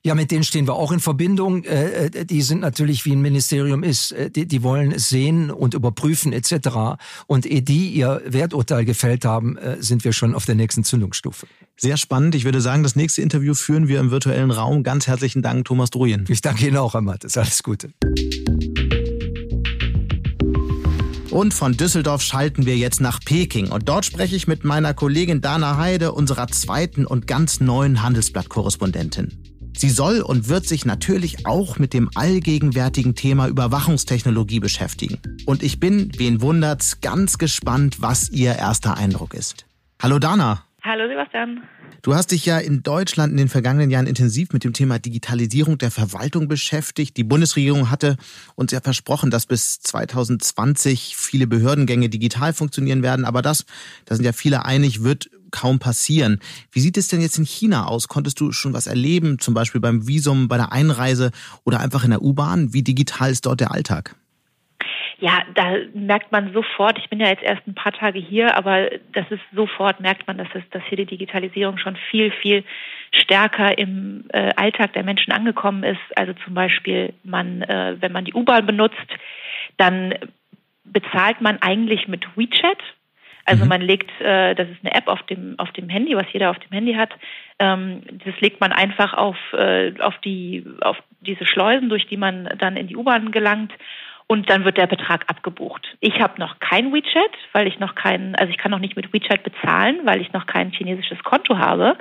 Ja, mit denen stehen wir auch in Verbindung. Äh, äh, die sind natürlich, wie ein Ministerium ist, äh, die, die wollen es sehen und überprüfen etc. Und ehe die ihr Werturteil gefällt haben, sind wir schon auf der nächsten Zündungsstufe. Sehr spannend. Ich würde sagen, das nächste Interview führen wir im virtuellen Raum. Ganz herzlichen Dank, Thomas Drujen. Ich danke Ihnen auch, Herr Mattes. Alles Gute. Und von Düsseldorf schalten wir jetzt nach Peking. Und dort spreche ich mit meiner Kollegin Dana Heide, unserer zweiten und ganz neuen Handelsblatt-Korrespondentin. Sie soll und wird sich natürlich auch mit dem allgegenwärtigen Thema Überwachungstechnologie beschäftigen. Und ich bin, wen wundert's, ganz gespannt, was ihr erster Eindruck ist. Hallo Dana. Hallo Sebastian. Du hast dich ja in Deutschland in den vergangenen Jahren intensiv mit dem Thema Digitalisierung der Verwaltung beschäftigt. Die Bundesregierung hatte uns ja versprochen, dass bis 2020 viele Behördengänge digital funktionieren werden. Aber das, da sind ja viele einig, wird kaum passieren. Wie sieht es denn jetzt in China aus? Konntest du schon was erleben, zum Beispiel beim Visum, bei der Einreise oder einfach in der U-Bahn? Wie digital ist dort der Alltag? Ja, da merkt man sofort, ich bin ja jetzt erst ein paar Tage hier, aber das ist sofort, merkt man, dass, es, dass hier die Digitalisierung schon viel, viel stärker im äh, Alltag der Menschen angekommen ist. Also zum Beispiel, man, äh, wenn man die U-Bahn benutzt, dann bezahlt man eigentlich mit WeChat. Also mhm. man legt, äh, das ist eine App auf dem auf dem Handy, was jeder auf dem Handy hat. Ähm, das legt man einfach auf äh, auf die auf diese Schleusen, durch die man dann in die U-Bahn gelangt und dann wird der Betrag abgebucht. Ich habe noch kein WeChat, weil ich noch kein, also ich kann noch nicht mit WeChat bezahlen, weil ich noch kein chinesisches Konto habe.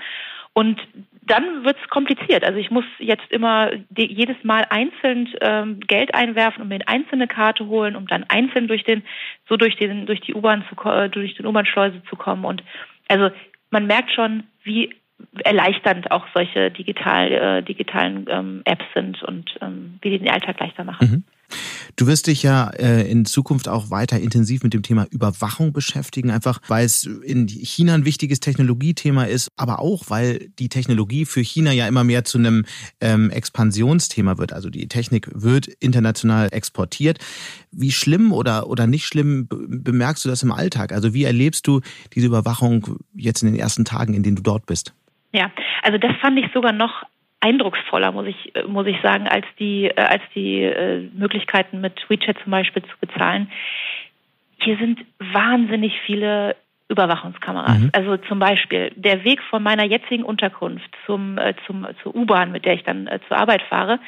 Und dann wird es kompliziert. Also ich muss jetzt immer jedes Mal einzeln ähm, Geld einwerfen und mir eine einzelne Karte holen, um dann einzeln durch den, so durch den, durch die U-Bahn zu, durch den U-Bahn-Schleuse zu kommen. Und also man merkt schon, wie erleichternd auch solche digital, äh, digitalen ähm, Apps sind und ähm, wie die den Alltag leichter machen. Mhm. Du wirst dich ja äh, in Zukunft auch weiter intensiv mit dem Thema Überwachung beschäftigen, einfach weil es in China ein wichtiges Technologiethema ist, aber auch weil die Technologie für China ja immer mehr zu einem ähm, Expansionsthema wird. Also die Technik wird international exportiert. Wie schlimm oder, oder nicht schlimm bemerkst du das im Alltag? Also wie erlebst du diese Überwachung jetzt in den ersten Tagen, in denen du dort bist? Ja, also das fand ich sogar noch eindrucksvoller, muss ich, äh, muss ich sagen, als die, äh, als die äh, Möglichkeiten mit WeChat zum Beispiel zu bezahlen. Hier sind wahnsinnig viele Überwachungskameras. Mhm. Also zum Beispiel der Weg von meiner jetzigen Unterkunft zum, zum, zur U-Bahn, mit der ich dann zur Arbeit fahre,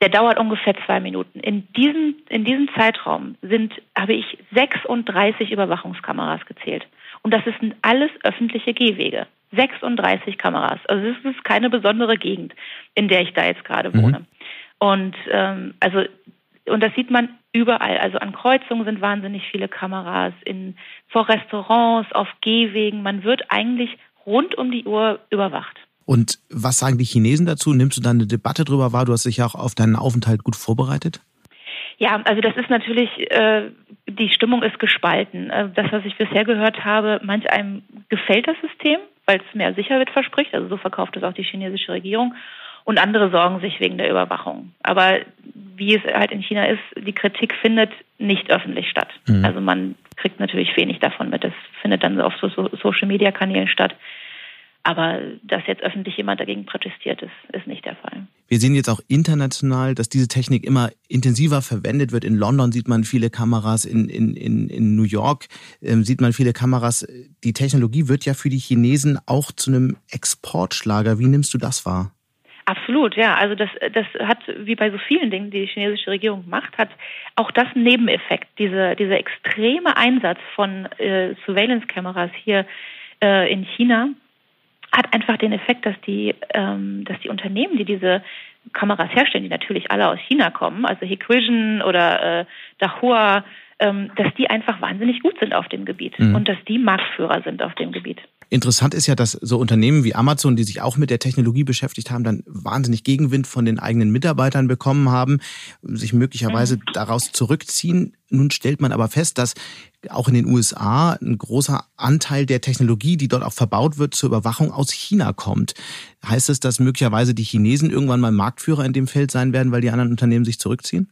der dauert ungefähr zwei Minuten. In diesem, in diesem Zeitraum sind, habe ich 36 Überwachungskameras gezählt. Und das sind alles öffentliche Gehwege. 36 Kameras. Also es ist keine besondere Gegend, in der ich da jetzt gerade mhm. wohne. Mhm. Und ähm, also und das sieht man überall. Also an Kreuzungen sind wahnsinnig viele Kameras, in vor Restaurants, auf Gehwegen. Man wird eigentlich rund um die Uhr überwacht. Und was sagen die Chinesen dazu? Nimmst du da eine Debatte drüber wahr? Du hast dich ja auch auf deinen Aufenthalt gut vorbereitet? Ja, also das ist natürlich, äh, die Stimmung ist gespalten. Äh, das, was ich bisher gehört habe, manch einem gefällt das System, weil es mehr Sicherheit verspricht. Also so verkauft es auch die chinesische Regierung. Und andere sorgen sich wegen der Überwachung. Aber wie es halt in China ist, die Kritik findet nicht öffentlich statt. Mhm. Also man kriegt natürlich wenig davon mit. Das findet dann auf so Social-Media-Kanälen statt. Aber dass jetzt öffentlich jemand dagegen protestiert, ist, ist nicht der Fall. Wir sehen jetzt auch international, dass diese Technik immer intensiver verwendet wird. In London sieht man viele Kameras, in, in, in, in New York ähm, sieht man viele Kameras. Die Technologie wird ja für die Chinesen auch zu einem Exportschlager. Wie nimmst du das wahr? Absolut, ja. Also das, das hat, wie bei so vielen Dingen, die die chinesische Regierung macht, hat auch das einen Nebeneffekt. Diese, dieser extreme Einsatz von äh, Surveillance-Kameras hier äh, in China hat einfach den Effekt, dass die, ähm, dass die Unternehmen, die diese Kameras herstellen, die natürlich alle aus China kommen, also Hikvision oder äh, Dahua, ähm, dass die einfach wahnsinnig gut sind auf dem Gebiet mhm. und dass die Marktführer sind auf dem Gebiet. Interessant ist ja, dass so Unternehmen wie Amazon, die sich auch mit der Technologie beschäftigt haben, dann wahnsinnig Gegenwind von den eigenen Mitarbeitern bekommen haben, sich möglicherweise mhm. daraus zurückziehen. Nun stellt man aber fest, dass auch in den USA ein großer Anteil der Technologie, die dort auch verbaut wird, zur Überwachung aus China kommt. Heißt es, dass möglicherweise die Chinesen irgendwann mal Marktführer in dem Feld sein werden, weil die anderen Unternehmen sich zurückziehen?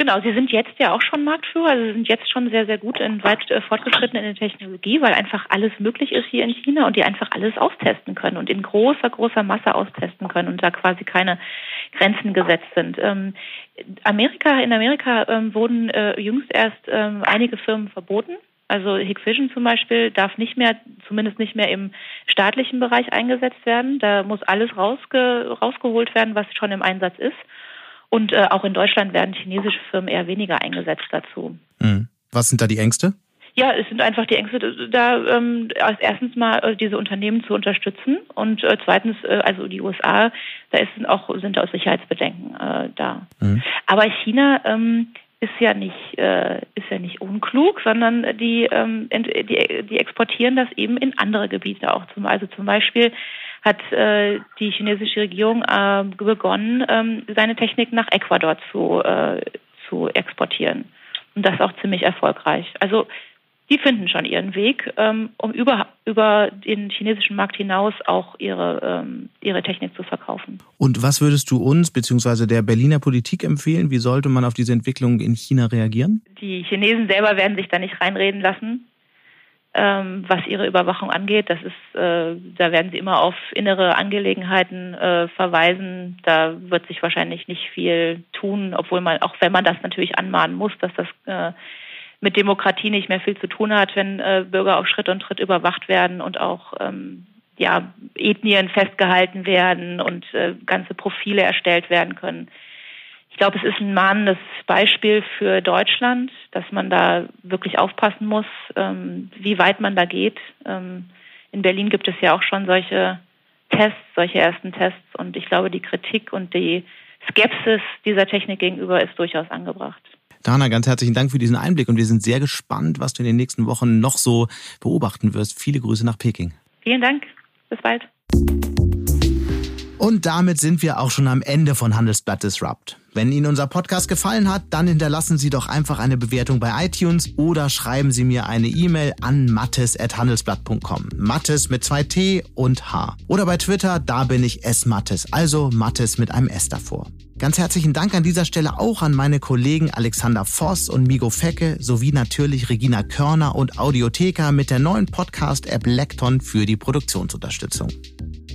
Genau, sie sind jetzt ja auch schon Marktführer, also sie sind jetzt schon sehr, sehr gut in weit äh, fortgeschritten in der Technologie, weil einfach alles möglich ist hier in China und die einfach alles austesten können und in großer, großer Masse austesten können und da quasi keine Grenzen gesetzt sind. Ähm, Amerika, in Amerika ähm, wurden äh, jüngst erst ähm, einige Firmen verboten. Also Hikvision zum Beispiel darf nicht mehr, zumindest nicht mehr im staatlichen Bereich eingesetzt werden. Da muss alles rausge rausgeholt werden, was schon im Einsatz ist. Und äh, auch in Deutschland werden chinesische Firmen eher weniger eingesetzt dazu. Mhm. Was sind da die Ängste? Ja, es sind einfach die Ängste, da ähm, erstens mal äh, diese Unternehmen zu unterstützen und äh, zweitens, äh, also die USA, da ist auch sind auch Sicherheitsbedenken äh, da. Mhm. Aber China ähm, ist ja nicht äh, ist ja nicht unklug, sondern die, ähm, die die exportieren das eben in andere Gebiete auch zum also zum Beispiel hat äh, die chinesische Regierung äh, begonnen, ähm, seine Technik nach Ecuador zu, äh, zu exportieren. Und das auch ziemlich erfolgreich. Also die finden schon ihren Weg, ähm, um über, über den chinesischen Markt hinaus auch ihre, ähm, ihre Technik zu verkaufen. Und was würdest du uns bzw. der Berliner Politik empfehlen? Wie sollte man auf diese Entwicklung in China reagieren? Die Chinesen selber werden sich da nicht reinreden lassen ähm, was ihre Überwachung angeht. Das ist, äh, da werden sie immer auf innere Angelegenheiten äh, verweisen. Da wird sich wahrscheinlich nicht viel tun, obwohl man, auch wenn man das natürlich anmahnen muss, dass das äh, mit Demokratie nicht mehr viel zu tun hat, wenn äh, Bürger auf Schritt und Tritt überwacht werden und auch ähm, ja, Ethnien festgehalten werden und äh, ganze Profile erstellt werden können. Ich glaube, es ist ein mahnendes Beispiel für Deutschland, dass man da wirklich aufpassen muss, ähm, wie weit man da geht. Ähm, in Berlin gibt es ja auch schon solche Tests, solche ersten Tests. Und ich glaube, die Kritik und die Skepsis dieser Technik gegenüber ist durchaus angebracht. Dana, ganz herzlichen Dank für diesen Einblick und wir sind sehr gespannt, was du in den nächsten Wochen noch so beobachten wirst. Viele Grüße nach Peking. Vielen Dank. Bis bald. Und damit sind wir auch schon am Ende von Handelsblatt Disrupt. Wenn Ihnen unser Podcast gefallen hat, dann hinterlassen Sie doch einfach eine Bewertung bei iTunes oder schreiben Sie mir eine E-Mail an mattes.handelsblatt.com. Mattes mit zwei T und H. Oder bei Twitter, da bin ich S Mattes, also Mattes mit einem S davor. Ganz herzlichen Dank an dieser Stelle auch an meine Kollegen Alexander Voss und Migo Fecke sowie natürlich Regina Körner und Audiotheka mit der neuen Podcast-App Lekton für die Produktionsunterstützung.